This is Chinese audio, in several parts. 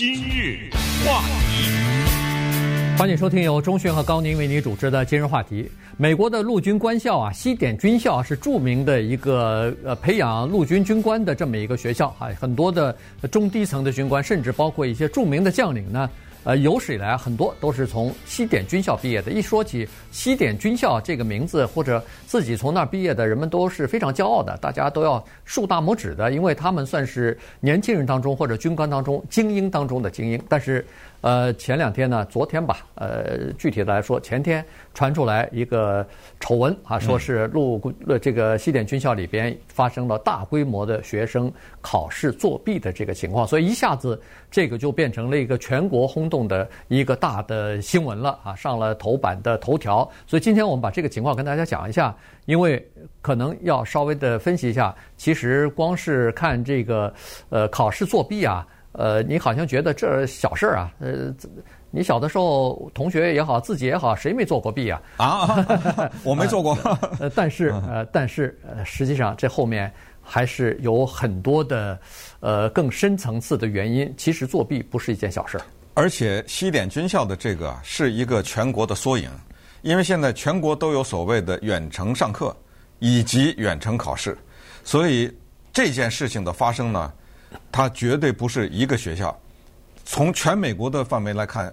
今日话题，欢迎收听由钟迅和高宁为您主持的今日话题。美国的陆军官校啊，西点军校是著名的一个呃培养陆军军官的这么一个学校啊，很多的中低层的军官，甚至包括一些著名的将领呢。呃，有史以来很多都是从西点军校毕业的。一说起西点军校这个名字，或者自己从那儿毕业的人们都是非常骄傲的，大家都要竖大拇指的，因为他们算是年轻人当中或者军官当中精英当中的精英。但是，呃，前两天呢，昨天吧，呃，具体的来说，前天传出来一个丑闻啊，说是陆军这个西点军校里边发生了大规模的学生考试作弊的这个情况，所以一下子这个就变成了一个全国轰动的一个大的新闻了啊，上了头版的头条。所以今天我们把这个情况跟大家讲一下，因为可能要稍微的分析一下，其实光是看这个呃考试作弊啊。呃，你好像觉得这小事儿啊，呃，你小的时候同学也好，自己也好，谁没做过弊啊？啊，我没做过。呃，但是呃，但是呃，实际上这后面还是有很多的呃更深层次的原因。其实作弊不是一件小事儿。而且西点军校的这个是一个全国的缩影，因为现在全国都有所谓的远程上课以及远程考试，所以这件事情的发生呢。它绝对不是一个学校。从全美国的范围来看，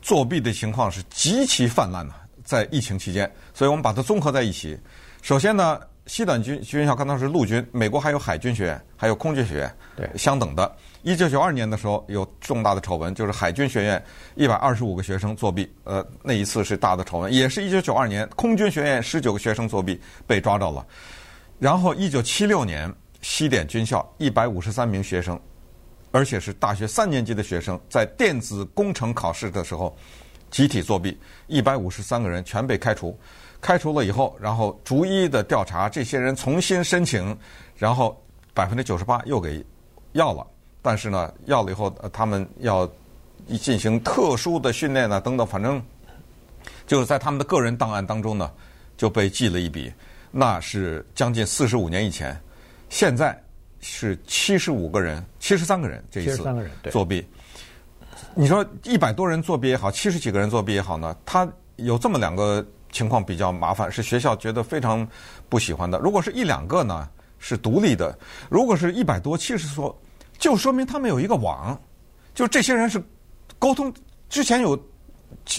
作弊的情况是极其泛滥的，在疫情期间。所以我们把它综合在一起。首先呢，西短军军校刚才是陆军，美国还有海军学院，还有空军学院，对，相等的。一九九二年的时候有重大的丑闻，就是海军学院一百二十五个学生作弊，呃，那一次是大的丑闻。也是一九九二年，空军学院十九个学生作弊被抓到了。然后一九七六年。西点军校一百五十三名学生，而且是大学三年级的学生，在电子工程考试的时候集体作弊，一百五十三个人全被开除。开除了以后，然后逐一的调查，这些人重新申请，然后百分之九十八又给要了。但是呢，要了以后，他们要进行特殊的训练呢，等等，反正就是在他们的个人档案当中呢，就被记了一笔。那是将近四十五年以前。现在是七十五个人，七十三个人这一次作弊。你说一百多人作弊也好，七十几个人作弊也好呢？他有这么两个情况比较麻烦，是学校觉得非常不喜欢的。如果是一两个呢，是独立的；如果是一百多、七十多，就说明他们有一个网，就这些人是沟通之前有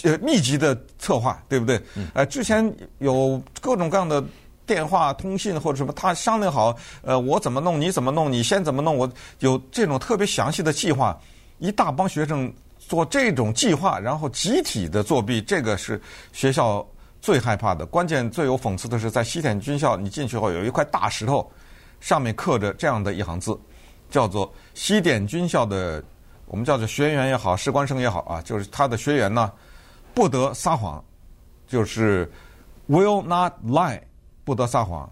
呃密集的策划，对不对？呃，之前有各种各样的。电话通信或者什么，他商量好，呃，我怎么弄，你怎么弄，你先怎么弄，我有这种特别详细的计划。一大帮学生做这种计划，然后集体的作弊，这个是学校最害怕的。关键最有讽刺的是，在西点军校，你进去后有一块大石头，上面刻着这样的一行字，叫做“西点军校的我们叫做学员也好，士官生也好啊，就是他的学员呢，不得撒谎，就是 will not lie。”不得撒谎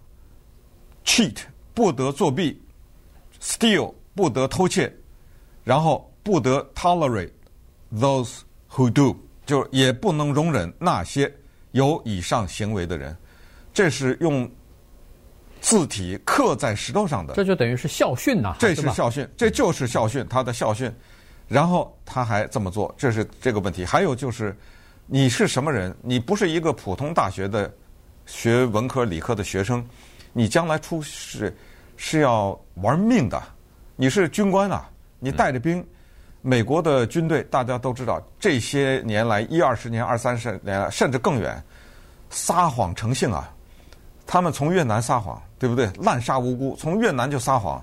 ，cheat 不得作弊，steal 不得偷窃，然后不得 tolerate those who do，就也不能容忍那些有以上行为的人。这是用字体刻在石头上的，这就等于是校训呐。这是校训，这就是校训，他的校训。然后他还这么做，这是这个问题。还有就是，你是什么人？你不是一个普通大学的。学文科、理科的学生，你将来出事是要玩命的。你是军官啊，你带着兵，美国的军队大家都知道，这些年来一二十年、二三十年，甚至更远，撒谎成性啊。他们从越南撒谎，对不对？滥杀无辜，从越南就撒谎，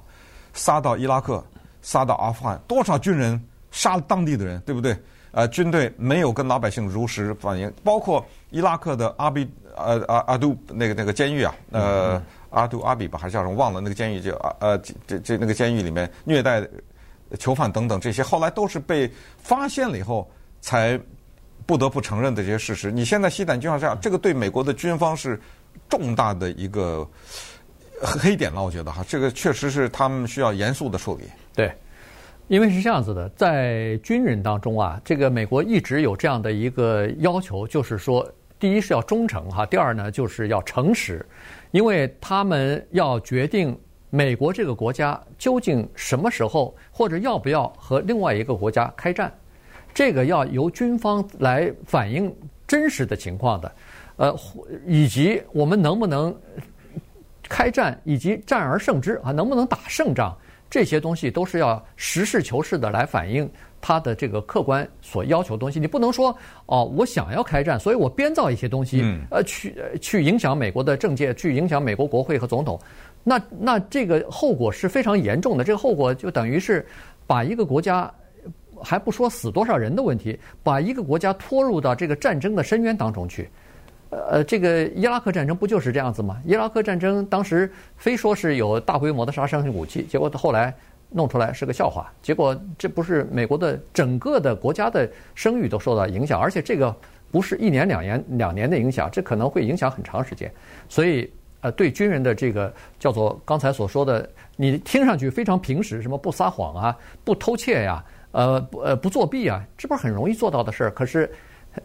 撒到伊拉克，撒到阿富汗，多少军人杀了当地的人，对不对？呃，军队没有跟老百姓如实反映，包括伊拉克的阿比。呃阿阿杜那个那个监狱啊，呃阿杜阿比吧还是叫什么忘了那个监狱就呃这这那个监狱里面虐待囚犯等等这些，后来都是被发现了以后才不得不承认的这些事实。你现在西点军校这样，这个对美国的军方是重大的一个黑点了，我觉得哈，这个确实是他们需要严肃的处理。对，因为是这样子的，在军人当中啊，这个美国一直有这样的一个要求，就是说。第一是要忠诚哈，第二呢就是要诚实，因为他们要决定美国这个国家究竟什么时候或者要不要和另外一个国家开战，这个要由军方来反映真实的情况的，呃，以及我们能不能开战，以及战而胜之啊，能不能打胜仗，这些东西都是要实事求是的来反映。他的这个客观所要求的东西，你不能说哦，我想要开战，所以我编造一些东西，呃，去去影响美国的政界，去影响美国国会和总统，那那这个后果是非常严重的。这个后果就等于是把一个国家，还不说死多少人的问题，把一个国家拖入到这个战争的深渊当中去。呃，这个伊拉克战争不就是这样子吗？伊拉克战争当时非说是有大规模的杀伤性武器，结果后来。弄出来是个笑话，结果这不是美国的整个的国家的声誉都受到影响，而且这个不是一年两年两年的影响，这可能会影响很长时间。所以，呃，对军人的这个叫做刚才所说的，你听上去非常平实，什么不撒谎啊，不偷窃呀，呃，呃不作弊啊，这不是很容易做到的事儿？可是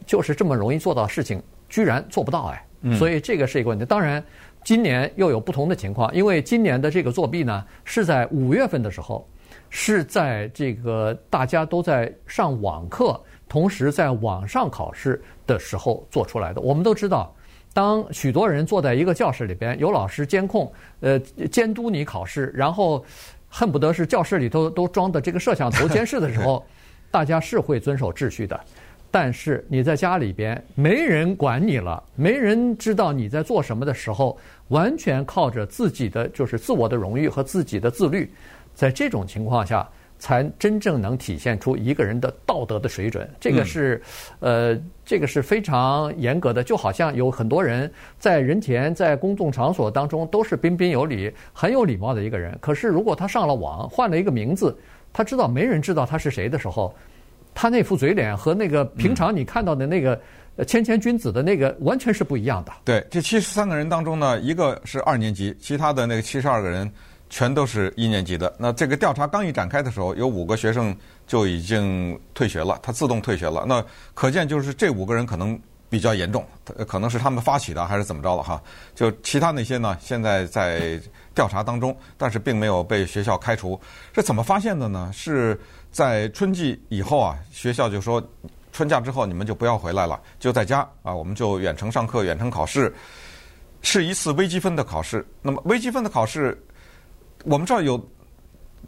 就是这么容易做到事情，居然做不到哎，所以这个是一个问题。当然。今年又有不同的情况，因为今年的这个作弊呢，是在五月份的时候，是在这个大家都在上网课，同时在网上考试的时候做出来的。我们都知道，当许多人坐在一个教室里边，有老师监控，呃，监督你考试，然后 恨不得是教室里头都装的这个摄像头监视的时候，大家是会遵守秩序的。但是你在家里边没人管你了，没人知道你在做什么的时候，完全靠着自己的就是自我的荣誉和自己的自律，在这种情况下，才真正能体现出一个人的道德的水准。这个是，呃，这个是非常严格的。就好像有很多人在人前在公众场所当中都是彬彬有礼、很有礼貌的一个人，可是如果他上了网，换了一个名字，他知道没人知道他是谁的时候。他那副嘴脸和那个平常你看到的那个谦谦君子的那个完全是不一样的。对，这七十三个人当中呢，一个是二年级，其他的那个七十二个人全都是一年级的。那这个调查刚一展开的时候，有五个学生就已经退学了，他自动退学了。那可见就是这五个人可能比较严重，可能是他们发起的还是怎么着了哈？就其他那些呢，现在在调查当中，但是并没有被学校开除。是怎么发现的呢？是。在春季以后啊，学校就说春假之后你们就不要回来了，就在家啊，我们就远程上课、远程考试，是一次微积分的考试。那么微积分的考试，我们知道有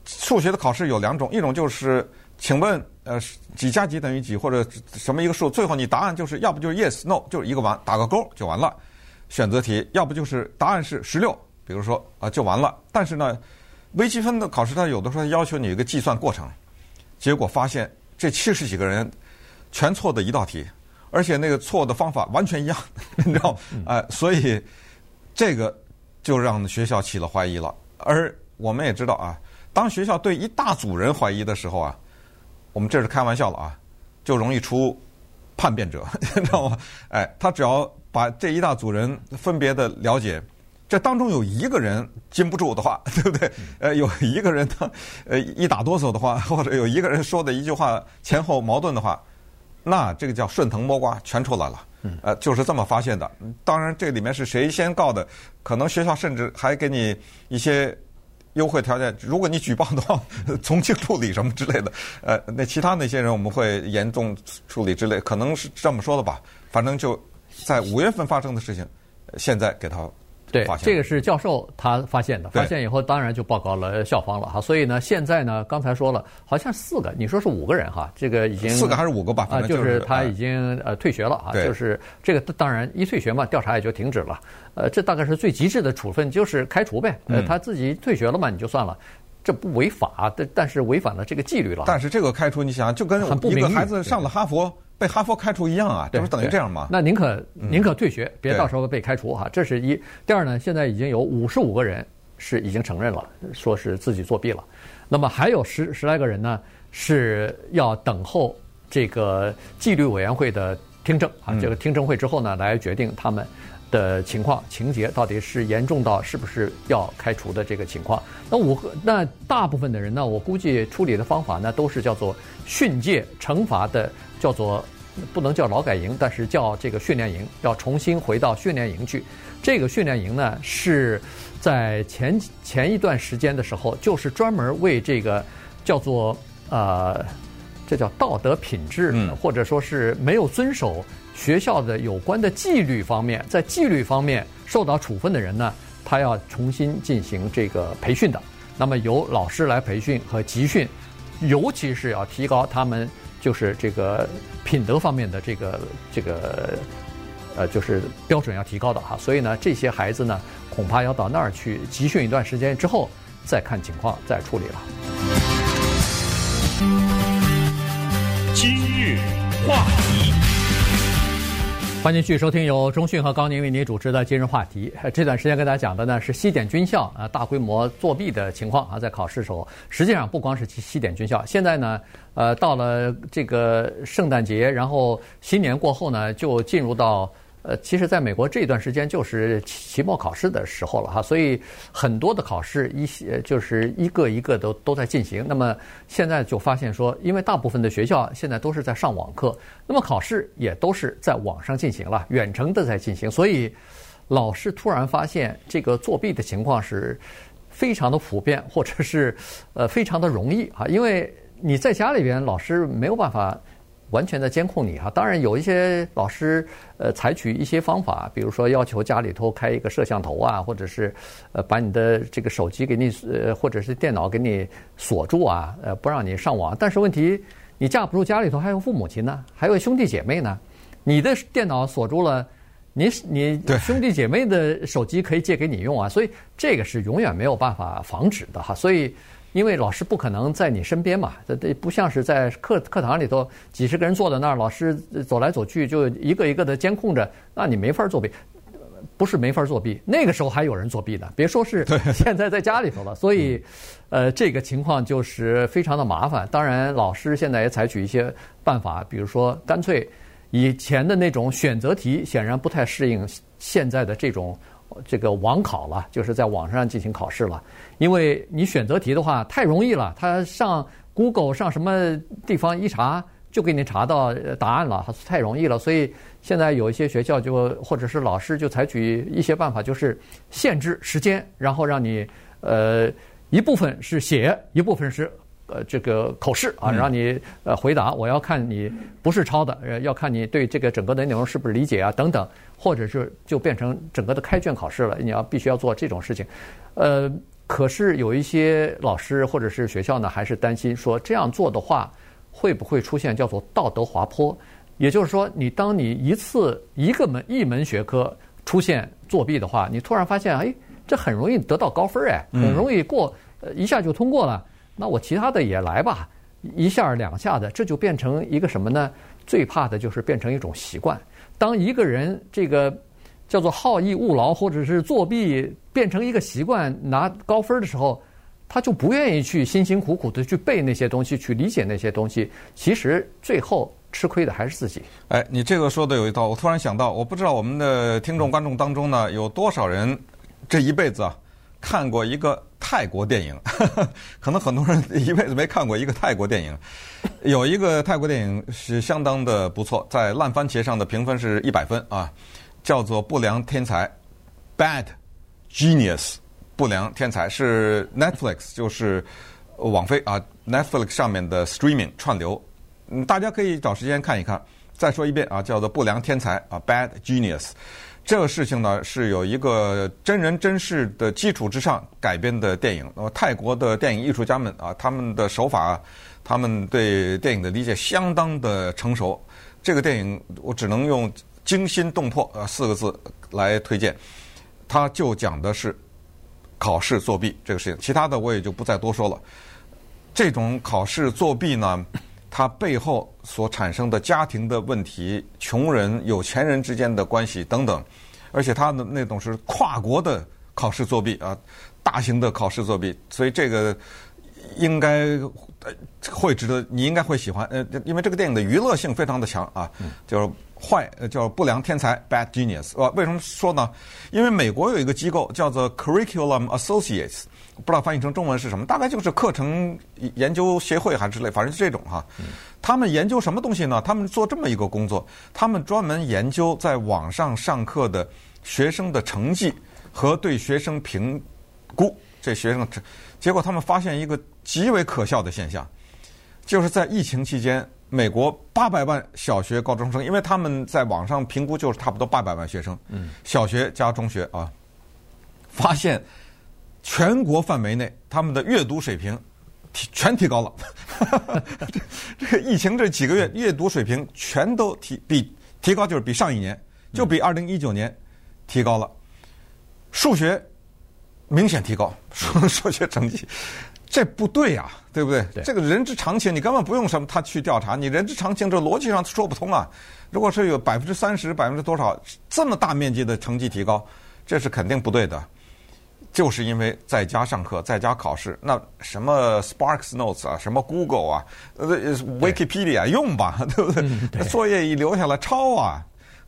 数学的考试有两种，一种就是请问呃几加几等于几或者什么一个数，最后你答案就是要不就是 yes no 就是一个完打个勾就完了，选择题，要不就是答案是十六，比如说啊就完了。但是呢，微积分的考试它有的时候要求你一个计算过程。结果发现这七十几个人全错的一道题，而且那个错的方法完全一样，你知道？哎，所以这个就让学校起了怀疑了。而我们也知道啊，当学校对一大组人怀疑的时候啊，我们这是开玩笑了啊，就容易出叛变者，你知道吗？哎，他只要把这一大组人分别的了解。这当中有一个人禁不住的话，对不对？呃，有一个人他呃一打哆嗦的话，或者有一个人说的一句话前后矛盾的话，那这个叫顺藤摸瓜，全出来了。呃，就是这么发现的。当然，这里面是谁先告的，可能学校甚至还给你一些优惠条件。如果你举报的话，从轻处理什么之类的。呃，那其他那些人我们会严重处理之类，可能是这么说的吧。反正就在五月份发生的事情，现在给他。对，这个是教授他发现的，发现以后当然就报告了校方了哈。所以呢，现在呢，刚才说了，好像四个，你说是五个人哈，这个已经四个还是五个吧？啊，就是他已经呃退学了啊，就是这个当然一退学嘛，调查也就停止了。呃，这大概是最极致的处分，就是开除呗。呃，他自己退学了嘛，你就算了，这不违法，但但是违反了这个纪律了。但是这个开除，你想就跟一个孩子上了哈佛。被哈佛开除一样啊，这不等于这样吗？那宁可宁可退学，别到时候被开除哈。这是一。第二呢，现在已经有五十五个人是已经承认了，说是自己作弊了。那么还有十十来个人呢，是要等候这个纪律委员会的听证啊。这个听证会之后呢，来决定他们的情况情节到底是严重到是不是要开除的这个情况。那我那大部分的人呢，我估计处理的方法呢，都是叫做训诫惩罚的。叫做不能叫劳改营，但是叫这个训练营，要重新回到训练营去。这个训练营呢，是在前前一段时间的时候，就是专门为这个叫做呃，这叫道德品质，嗯、或者说是没有遵守学校的有关的纪律方面，在纪律方面受到处分的人呢，他要重新进行这个培训的。那么由老师来培训和集训，尤其是要提高他们就是这个品德方面的这个这个。呃，就是标准要提高的哈，所以呢，这些孩子呢，恐怕要到那儿去集训一段时间之后，再看情况再处理了。今日话题，欢迎继续收听由中讯和高宁为您主持的今日话题。这段时间跟大家讲的呢是西点军校啊大规模作弊的情况啊，在考试时候，实际上不光是西点军校，现在呢，呃，到了这个圣诞节，然后新年过后呢，就进入到。呃，其实，在美国这段时间就是期末考试的时候了哈，所以很多的考试一些就是一个一个都都在进行。那么现在就发现说，因为大部分的学校现在都是在上网课，那么考试也都是在网上进行了，远程的在进行，所以老师突然发现这个作弊的情况是非常的普遍，或者是呃非常的容易啊，因为你在家里边，老师没有办法。完全的监控你哈，当然有一些老师呃采取一些方法，比如说要求家里头开一个摄像头啊，或者是呃把你的这个手机给你呃或者是电脑给你锁住啊，呃不让你上网。但是问题你架不住家里头还有父母亲呢，还有兄弟姐妹呢，你的电脑锁住了，你你兄弟姐妹的手机可以借给你用啊，所以这个是永远没有办法防止的哈，所以。因为老师不可能在你身边嘛，这这不像是在课课堂里头几十个人坐在那儿，老师走来走去就一个一个的监控着，那你没法作弊。不是没法作弊，那个时候还有人作弊呢，别说是 现在在家里头了。所以，呃，这个情况就是非常的麻烦。当然，老师现在也采取一些办法，比如说干脆以前的那种选择题，显然不太适应现在的这种。这个网考了，就是在网上进行考试了。因为你选择题的话太容易了，他上 Google 上什么地方一查就给你查到答案了，太容易了。所以现在有一些学校就或者是老师就采取一些办法，就是限制时间，然后让你呃一部分是写，一部分是。呃，这个口试啊，让你呃回答，我要看你不是抄的，呃，要看你对这个整个的内容是不是理解啊，等等，或者是就变成整个的开卷考试了，你要必须要做这种事情。呃，可是有一些老师或者是学校呢，还是担心说这样做的话，会不会出现叫做道德滑坡？也就是说，你当你一次一个门一门学科出现作弊的话，你突然发现，哎，这很容易得到高分哎，很容易过，呃，一下就通过了。那我其他的也来吧，一下两下的，这就变成一个什么呢？最怕的就是变成一种习惯。当一个人这个叫做好逸恶劳，或者是作弊变成一个习惯，拿高分的时候，他就不愿意去辛辛苦苦的去背那些东西，去理解那些东西。其实最后吃亏的还是自己。哎，你这个说的有一道，我突然想到，我不知道我们的听众观众当中呢，有多少人这一辈子啊。看过一个泰国电影，呵呵，可能很多人一辈子没看过一个泰国电影。有一个泰国电影是相当的不错，在烂番茄上的评分是一百分啊，叫做《不良天才》（Bad Genius）。不良天才是 Netflix，就是网飞啊，Netflix 上面的 Streaming 串流，嗯，大家可以找时间看一看。再说一遍啊，叫做《不良天才》啊，Bad Genius。这个事情呢，是有一个真人真事的基础之上改编的电影。那么泰国的电影艺术家们啊，他们的手法，他们对电影的理解相当的成熟。这个电影我只能用惊心动魄啊四个字来推荐。它就讲的是考试作弊这个事情，其他的我也就不再多说了。这种考试作弊呢，他背后所产生的家庭的问题、穷人、有钱人之间的关系等等，而且他的那种是跨国的考试作弊啊，大型的考试作弊，所以这个应该会值得，你应该会喜欢。呃，因为这个电影的娱乐性非常的强啊，就是坏，叫不良天才 （bad genius）。呃为什么说呢？因为美国有一个机构叫做 Curriculum Associates，不知道翻译成中文是什么，大概就是课程研究协会还是之类，反正是这种哈。他们研究什么东西呢？他们做这么一个工作，他们专门研究在网上上课的学生的成绩和对学生评估。这学生这，结果他们发现一个极为可笑的现象，就是在疫情期间，美国八百万小学高中生，因为他们在网上评估就是差不多八百万学生，嗯小学加中学啊，发现全国范围内他们的阅读水平提全提高了，这个疫情这几个月阅读水平全都提比提高，就是比上一年就比二零一九年提高了，数学。明显提高数数学成绩，这不对呀，对不对？对这个人之常情，你根本不用什么他去调查，你人之常情，这逻辑上说不通啊。如果是有百分之三十、百分之多少这么大面积的成绩提高，这是肯定不对的。就是因为在家上课、在家考试，那什么 Sparks Notes 啊，什么 Google 啊、呃 Wikipedia 用吧，对不对？对作业一留下来抄啊。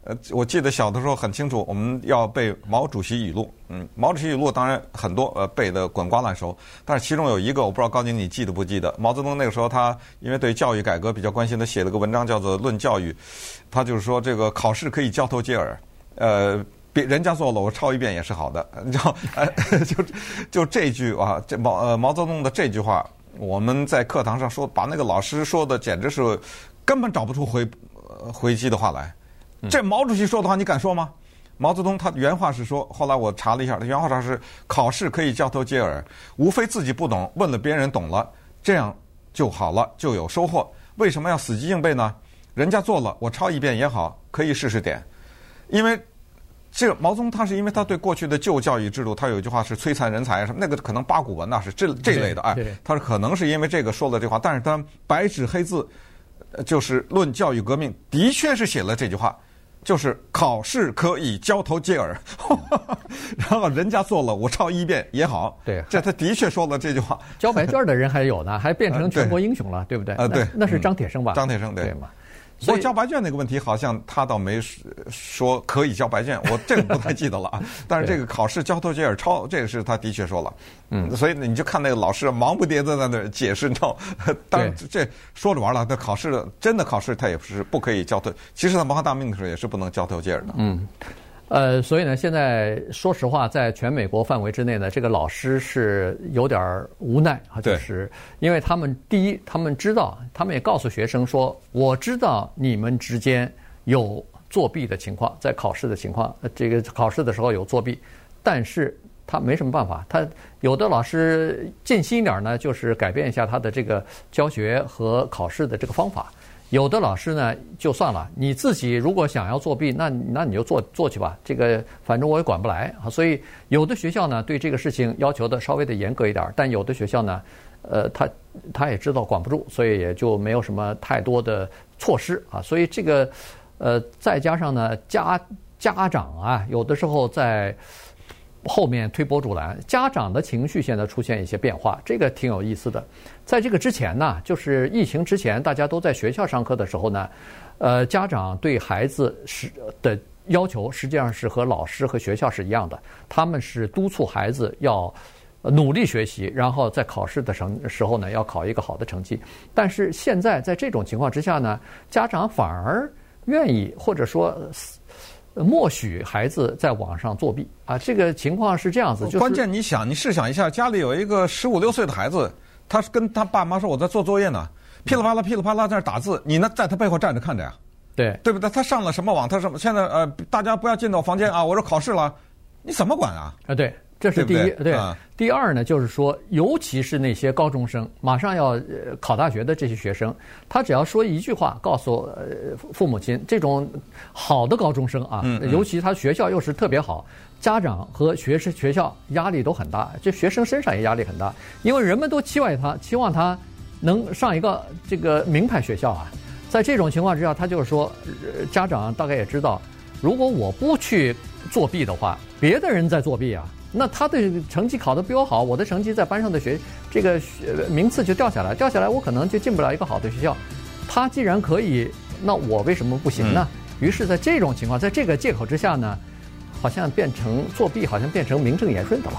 呃，我记得小的时候很清楚，我们要背毛主席语录。嗯，毛主席语录当然很多，呃，背得滚瓜烂熟。但是其中有一个，我不知道高宁你记得不记得？毛泽东那个时候他因为对教育改革比较关心，他写了个文章叫做《论教育》。他就是说，这个考试可以交头接耳，呃，别人家做了，我抄一遍也是好的。你知道，呃，就就这句啊，这毛呃毛泽东的这句话，我们在课堂上说，把那个老师说的简直是根本找不出回回击的话来。这毛主席说的话，你敢说吗？毛泽东他原话是说，后来我查了一下，他原话是：考试可以交头接耳，无非自己不懂，问了别人懂了，这样就好了，就有收获。为什么要死记硬背呢？人家做了，我抄一遍也好，可以试试点。因为这个毛泽东他是因为他对过去的旧教育制度，他有一句话是摧残人才什么，那个可能八股文呐是这这类的哎，他说可能是因为这个说了这话，但是他白纸黑字，就是论教育革命，的确是写了这句话。就是考试可以交头接耳，然后人家做了，我抄一遍也好。对，这他的确说了这句话。交白卷的人还有呢，还变成全国英雄了，呃、对，不对？啊，对，那是张铁生吧？张铁生对，对嘛？所以交白卷那个问题，好像他倒没说可以交白卷，我这个不太记得了啊。但是这个考试交头接耳抄，这个是他的确说了。嗯，所以你就看那个老师忙不迭的在那儿解释，你知道？当然这说着玩了，他考试真的考试，他也不是不可以交头。其实他文化大革命的时候也是不能交头接耳的。嗯。呃，所以呢，现在说实话，在全美国范围之内呢，这个老师是有点无奈啊，就是因为他们第一，他们知道，他们也告诉学生说，我知道你们之间有作弊的情况，在考试的情况，这个考试的时候有作弊，但是他没什么办法，他有的老师尽心一点呢，就是改变一下他的这个教学和考试的这个方法。有的老师呢，就算了，你自己如果想要作弊，那那你就做做去吧，这个反正我也管不来啊。所以有的学校呢，对这个事情要求的稍微的严格一点，但有的学校呢，呃，他他也知道管不住，所以也就没有什么太多的措施啊。所以这个，呃，再加上呢，家家长啊，有的时候在。后面推波助澜，家长的情绪现在出现一些变化，这个挺有意思的。在这个之前呢，就是疫情之前，大家都在学校上课的时候呢，呃，家长对孩子是的要求实际上是和老师和学校是一样的，他们是督促孩子要努力学习，然后在考试的成时候呢，要考一个好的成绩。但是现在在这种情况之下呢，家长反而愿意或者说。默许孩子在网上作弊啊！这个情况是这样子，就是关键。你想，你试想一下，家里有一个十五六岁的孩子，他跟他爸妈说：“我在做作业呢。”噼里啪啦、噼里啪啦在那打字，你呢在他背后站着看着呀？对，对不对？他上了什么网？他什么？现在呃，大家不要进到房间啊！我说考试了，你怎么管啊？啊，对。这是第一，对，对，对。第二呢，就是说，尤其是那些高中生，马上要考大学的这些学生，他只要说一句话，告诉父母亲，这种好的高中生啊，尤其他学校又是特别好，家长和学生学校压力都很大，这学生身上也压力很大，因为人们都期望他，期望他能上一个这个名牌学校啊。在这种情况之下，他就是说，家长大概也知道，如果我不去作弊的话，别的人在作弊啊。那他的成绩考得比我好，我的成绩在班上的学这个名次就掉下来，掉下来我可能就进不了一个好的学校。他既然可以，那我为什么不行呢？于是，在这种情况，在这个借口之下呢，好像变成作弊，好像变成名正言顺的了。